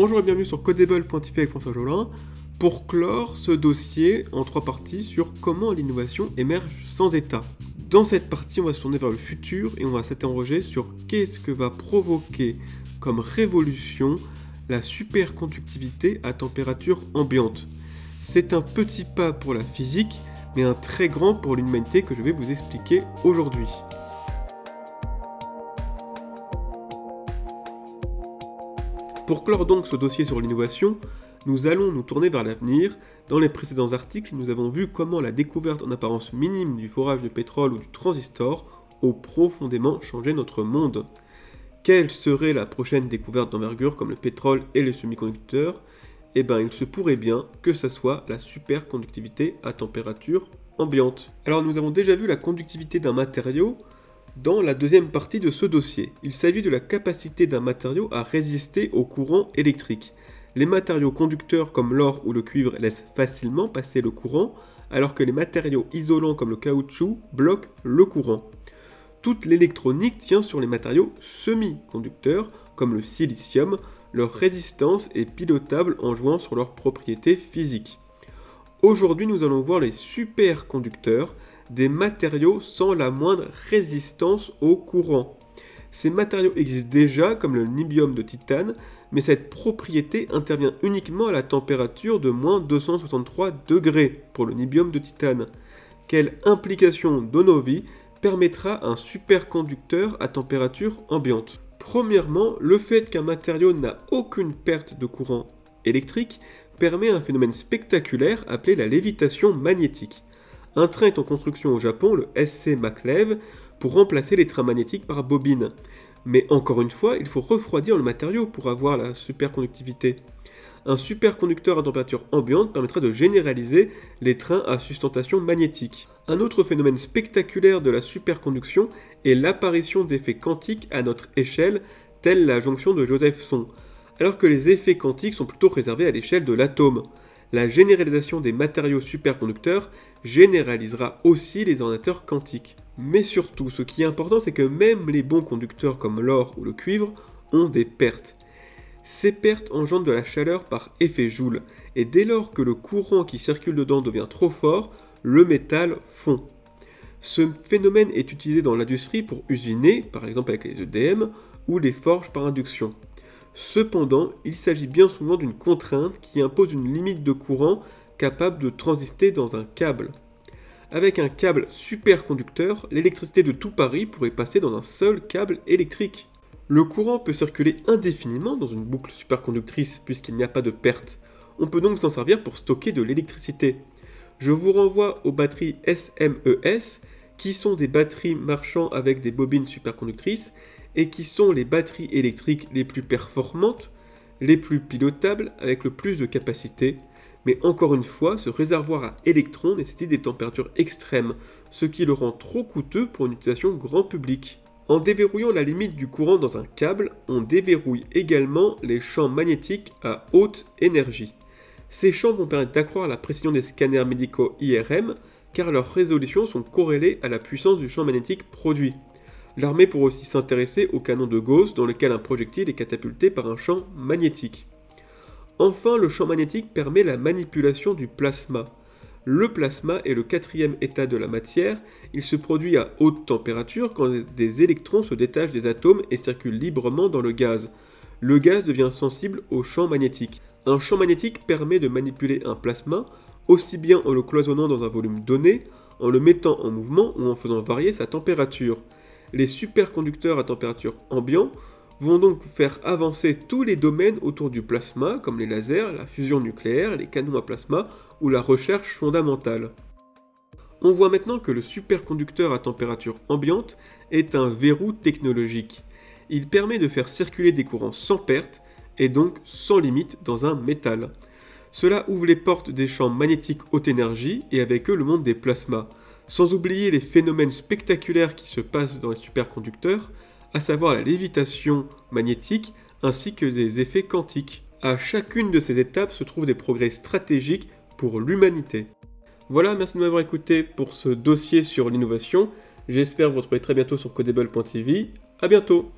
Bonjour et bienvenue sur Codable.tv avec François Jolin pour clore ce dossier en trois parties sur comment l'innovation émerge sans état. Dans cette partie, on va se tourner vers le futur et on va s'interroger sur qu'est-ce que va provoquer comme révolution la superconductivité à température ambiante. C'est un petit pas pour la physique, mais un très grand pour l'humanité que je vais vous expliquer aujourd'hui. Pour clore donc ce dossier sur l'innovation, nous allons nous tourner vers l'avenir. Dans les précédents articles, nous avons vu comment la découverte en apparence minime du forage de pétrole ou du transistor ont profondément changé notre monde. Quelle serait la prochaine découverte d'envergure comme le pétrole et les semi-conducteurs Eh bien, il se pourrait bien que ce soit la superconductivité à température ambiante. Alors, nous avons déjà vu la conductivité d'un matériau, dans la deuxième partie de ce dossier. Il s'agit de la capacité d'un matériau à résister au courant électrique. Les matériaux conducteurs comme l'or ou le cuivre laissent facilement passer le courant, alors que les matériaux isolants comme le caoutchouc bloquent le courant. Toute l'électronique tient sur les matériaux semi-conducteurs comme le silicium, leur résistance est pilotable en jouant sur leurs propriétés physiques. Aujourd'hui, nous allons voir les superconducteurs, des matériaux sans la moindre résistance au courant. Ces matériaux existent déjà comme le nibium de titane, mais cette propriété intervient uniquement à la température de moins 263 degrés pour le nibium de titane. Quelle implication d'Onovi permettra un superconducteur à température ambiante? Premièrement, le fait qu'un matériau n'a aucune perte de courant électrique permet un phénomène spectaculaire appelé la lévitation magnétique. Un train est en construction au Japon, le SC Maclev, pour remplacer les trains magnétiques par bobines. Mais encore une fois, il faut refroidir le matériau pour avoir la superconductivité. Un superconducteur à température ambiante permettra de généraliser les trains à sustentation magnétique. Un autre phénomène spectaculaire de la superconduction est l'apparition d'effets quantiques à notre échelle, telle la jonction de Josephson, alors que les effets quantiques sont plutôt réservés à l'échelle de l'atome. La généralisation des matériaux superconducteurs généralisera aussi les ordinateurs quantiques. Mais surtout, ce qui est important, c'est que même les bons conducteurs comme l'or ou le cuivre ont des pertes. Ces pertes engendrent de la chaleur par effet Joule, et dès lors que le courant qui circule dedans devient trop fort, le métal fond. Ce phénomène est utilisé dans l'industrie pour usiner, par exemple avec les EDM, ou les forges par induction. Cependant, il s'agit bien souvent d'une contrainte qui impose une limite de courant capable de transister dans un câble. Avec un câble superconducteur, l'électricité de tout Paris pourrait passer dans un seul câble électrique. Le courant peut circuler indéfiniment dans une boucle superconductrice puisqu'il n'y a pas de perte. On peut donc s'en servir pour stocker de l'électricité. Je vous renvoie aux batteries SMES, qui sont des batteries marchant avec des bobines superconductrices et qui sont les batteries électriques les plus performantes, les plus pilotables, avec le plus de capacité, mais encore une fois, ce réservoir à électrons nécessite des températures extrêmes, ce qui le rend trop coûteux pour une utilisation grand public. En déverrouillant la limite du courant dans un câble, on déverrouille également les champs magnétiques à haute énergie. Ces champs vont permettre d'accroître la précision des scanners médicaux IRM, car leurs résolutions sont corrélées à la puissance du champ magnétique produit. L'armée pourra aussi s'intéresser au canon de Gauss dans lequel un projectile est catapulté par un champ magnétique. Enfin, le champ magnétique permet la manipulation du plasma. Le plasma est le quatrième état de la matière, il se produit à haute température quand des électrons se détachent des atomes et circulent librement dans le gaz. Le gaz devient sensible au champ magnétique. Un champ magnétique permet de manipuler un plasma aussi bien en le cloisonnant dans un volume donné, en le mettant en mouvement ou en faisant varier sa température. Les superconducteurs à température ambiante vont donc faire avancer tous les domaines autour du plasma, comme les lasers, la fusion nucléaire, les canons à plasma ou la recherche fondamentale. On voit maintenant que le superconducteur à température ambiante est un verrou technologique. Il permet de faire circuler des courants sans perte et donc sans limite dans un métal. Cela ouvre les portes des champs magnétiques haute énergie et avec eux le monde des plasmas, sans oublier les phénomènes spectaculaires qui se passent dans les superconducteurs, à savoir la lévitation magnétique ainsi que des effets quantiques. À chacune de ces étapes se trouvent des progrès stratégiques pour l'humanité. Voilà, merci de m'avoir écouté pour ce dossier sur l'innovation. J'espère vous retrouver très bientôt sur codable.tv. A bientôt